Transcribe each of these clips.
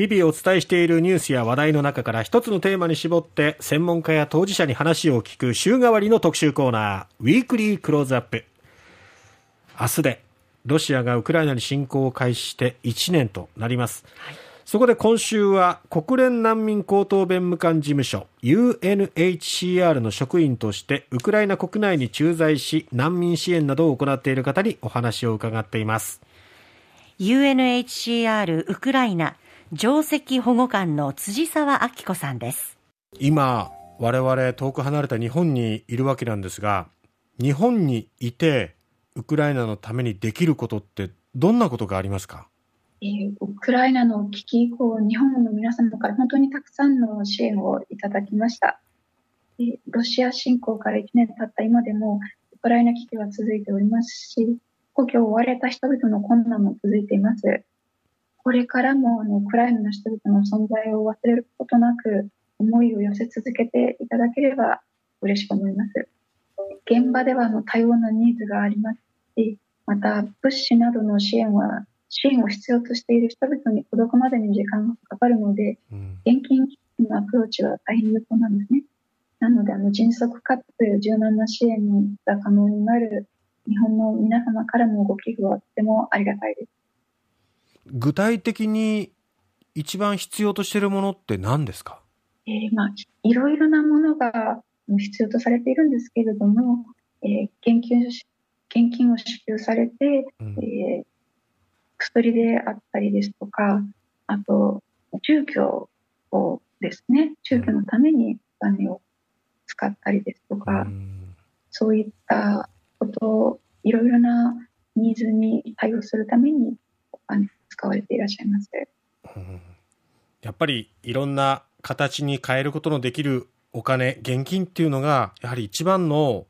日々お伝えしているニュースや話題の中から一つのテーマに絞って専門家や当事者に話を聞く週替わりの特集コーナーウィークリークローズアップ。明日でロシアがウクライナに侵攻を開始して1年となります、はい、そこで今週は国連難民高等弁務官事務所 UNHCR の職員としてウクライナ国内に駐在し難民支援などを行っている方にお話を伺っています。UNHCR ウクライナ上席保護官の辻沢明子さんです今我々遠く離れた日本にいるわけなんですが日本にいてウクライナのためにできることってどんなことがありますか？えー、ウクライナの危機以降、日本の皆様から本当にたくさんの支援をいただきました。えー、ロシア侵攻から1年経った今でも、ウクライナ危機は続いておりますし、故郷を追われた人々の困難も続いています。これからもあのウクライナの人々の存在を忘れることなく、思いを寄せ続けていただければ嬉しく思います。現場ではあの多様なニーズがありますし、また物資などの支援は支援を必要としている人々に届くまでに時間がかかるので、うん、現金のアプローチは大変有効なんですね。なので、あの迅速かつ柔軟な支援が可能になる日本の皆様からのご寄付はとてもありがたいです。具体的に一番必要としているものって何ですか、えー、まあ、いろいろなものが必要とされているんですけれども、えー、現金現金を支給されて、うん、えー、薬であったりですとか、あと、住居をですね、住居のためにお金を使ったりですとか、うん、そういったことを、いろいろなニーズに対応するためにお金使われていらっしゃいます。うん、やっぱりいろんな形に変えることのできるお金、現金っていうのが、やはり一番の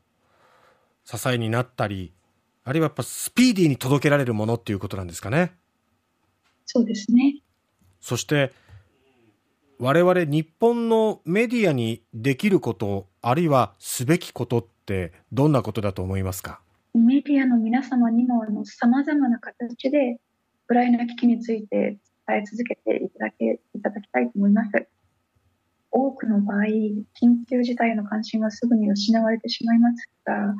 支えになったり、あるいはやっぱスピーディーに届けられるものっていうことなんですかね。そうですね。そして、我々日本のメディアにできること、あるいはすべきことってどんなことだと思いますか？メディアの皆様にもさまざまな形でウクライナ危機について伝え続けていただけいただきたいと思います。多くの場合、緊急事態の関心はすぐに失われてしまいますが、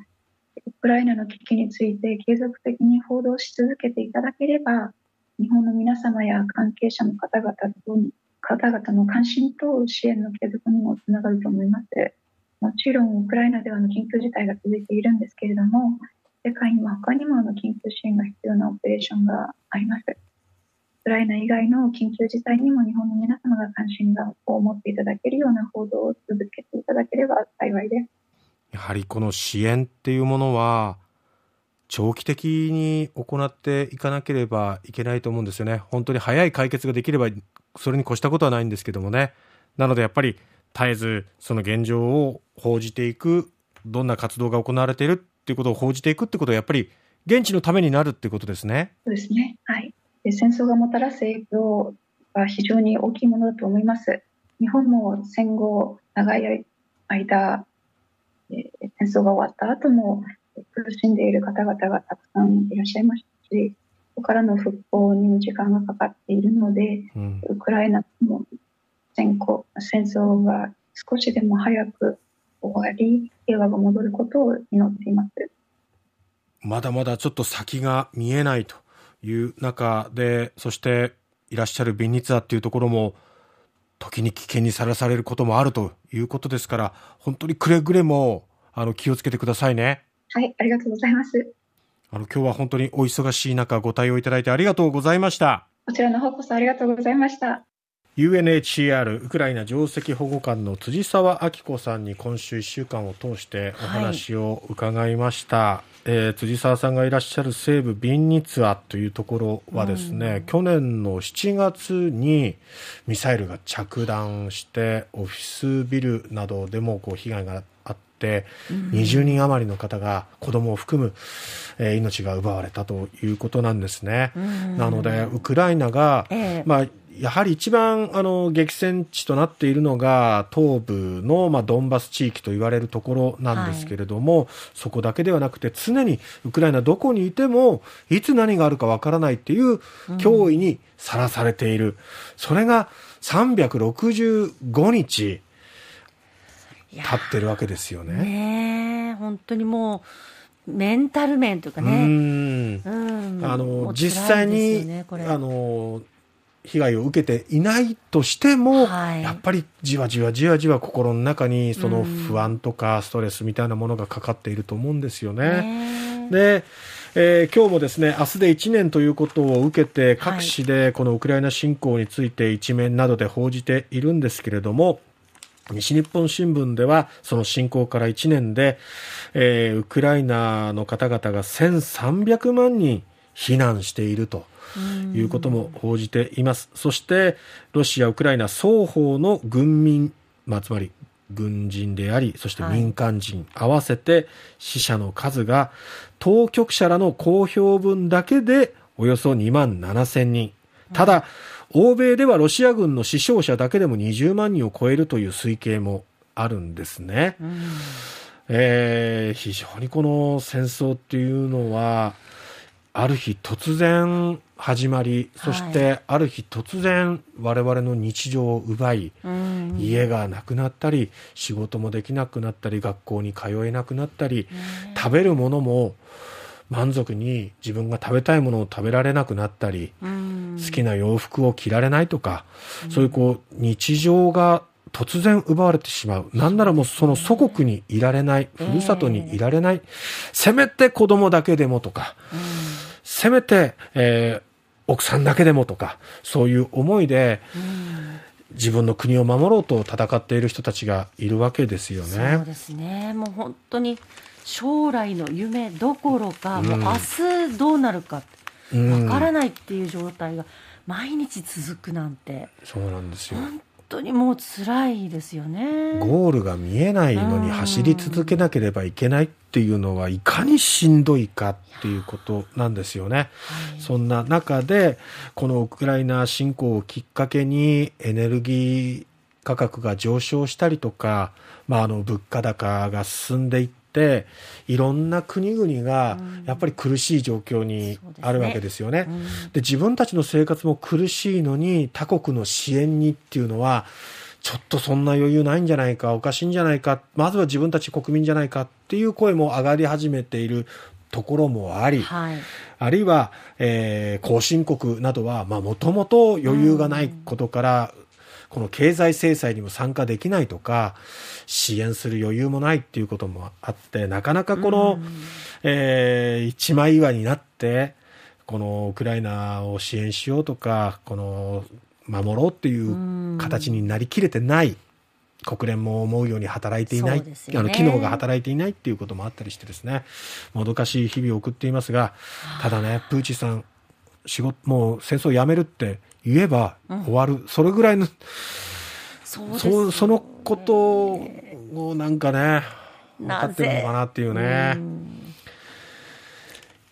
ウクライナの危機について継続的に報道し続けていただければ、日本の皆様や関係者の方々と方々の関心と支援の継続にもつながると思います。もちろん、ウクライナではの緊急事態が続いているんですけれども、世界には他にもあの緊急支援が必要なオペレーションがあります。ウクライナ以外の緊急事態にも日本の皆様が関心を持っていただけるような報道を続けていただければ幸いです。やはりこの支援っていうものは長期的に行っていかなければいけないと思うんですよね。本当に早い解決ができればそれに越したことはないんですけどもね。なのでやっぱり絶えずその現状を報じていく、どんな活動が行われているっていうことを報じていくってことはやっぱり現地のためになるっていうことですね。そうですね。はい。で戦争がもたらす影響は非常に大きいものだと思います。日本も戦後長い間、えー、戦争が終わった後も苦しんでいる方々がたくさんいらっしゃいましたし、ここからの復興にも時間がかかっているので、うん、ウクライナの戦争戦争が少しでも早く終わり、平和が戻ることを祈っています。まだまだちょっと先が見えないという中で、そしていらっしゃるビンニツァっていうところも、時に危険にさらされることもあるということですから、本当にくれぐれもあの気をつけてくださいね。はい、ありがとうございます。あの、今日は本当にお忙しい中ご対応いただいてありがとうございました。こちらの方こそありがとうございました。UNHCR ウクライナ上席保護官の辻沢明子さんに今週1週間を通してお話を伺いました、はい、えー、辻沢さんがいらっしゃる西部ビンニツァというところはですね、うん、去年の7月にミサイルが着弾してオフィスビルなどでもこう被害があっって20人余りの方が子供を含む、えー、命が奪われたということなんですね。なのでウクライナが、えー、まあやはり一番あの激戦地となっているのが東部の、まあ、ドンバス地域と言われるところなんですけれども、はい、そこだけではなくて常にウクライナどこにいてもいつ何があるかわからないっていう脅威にさらされている、うん、それが365日経ってるわけですよね。ね本当にもうメンタル面というかね。うん。うん、あの、実際に、ね、あの被害を受けていないとしても、はい、やっぱりじわじわじわじわ心の中にその不安とかストレスみたいなものがかかっていると思うんですよね。で、えー、今日もですね明日で1年ということを受けて各紙でこのウクライナ侵攻について一面などで報じているんですけれども、西日本新聞ではその侵攻から1年で、えー、ウクライナの方々が1300万人避難しているということも報じています。そしてロシア、ウクライナ双方の軍民、まあ、つまり軍人であり、そして民間人、合わせて死者の数が当局者らの公表分だけでおよそ2万7千人。ただ、欧米ではロシア軍の死傷者だけでも20万人を超えるという推計もあるんですね。うん、えー、非常にこのしてっていうのは、ある日突然始まり、そしてある日突然我々の日常を奪い、家がなくなったり、仕事もできなくなったり、学校に通えなくなったり、食べるものも満足に自分が食べたいものを食べられなくなったり、好きな洋服を着られないとか、そういうこう日常が突然奪われてしまう。なんならもうその祖国にいられない、ふるさとにいられない、せめて子供だけでもとか、せめて、えー、奥さんだけでもとか、そういう思いで、自分の国を守ろうと戦っている人たちがいるわけですよね。そうですね。もう本当に将来の夢どころか、もう明日どうなるかわからないっていう状態が毎日続くなんて。そうなんですよ。本当にもう辛いですよね。ゴールが見えないのに走り続けなければいけないっていうのはいかにしんどいかっていうことなんですよね。はい、そんな中で、このウクライナ侵攻をきっかけにエネルギー価格が上昇したりとか、まあ、あの物価高が進んでいっていろんな国々がやっぱり苦しい状況にあるわけですよね。で、ねうん、自分たちの生活も苦しいのに他国の支援にっていうのはちょっとそんな余裕ないんじゃないかおかしいんじゃないかまずは自分たち国民じゃないかっていう声も上がり始めているところもあり、はい、あるいは、えー、後進国などはもともと余裕がないことから、この経済制裁にも参加できないとか、支援する余裕もないっていうこともあって、なかなかこの、えー、一枚岩になって、このウクライナを支援しようとか、この守ろうっていう形になりきれてない。国連も思うように働いていない、ね、あの機能が働いていないっていうこともあったりしてですね、もどかしい日々を送っていますが、ただね、プーチンさん、仕事、もう戦争をやめるって言えば終わる、うん、それぐらいの、そそそのことをなんかね、分かってるのかなっていうね。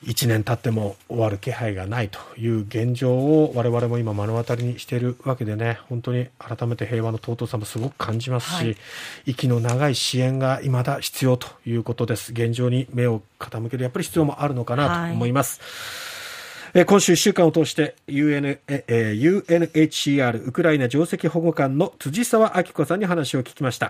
1年経っても終わる気配がないという現状を我々も今目の当たりにしているわけでね本当に改めて平和の尊さもすごく感じますし、はい、息の長い支援が未だ必要ということです現状に目を傾けるやっぱり必要もあるのかなと思います。はいえ今週1週間を通して UN、え UNHCR ウクライナ上席保護官の辻沢明子さんに話を聞きました。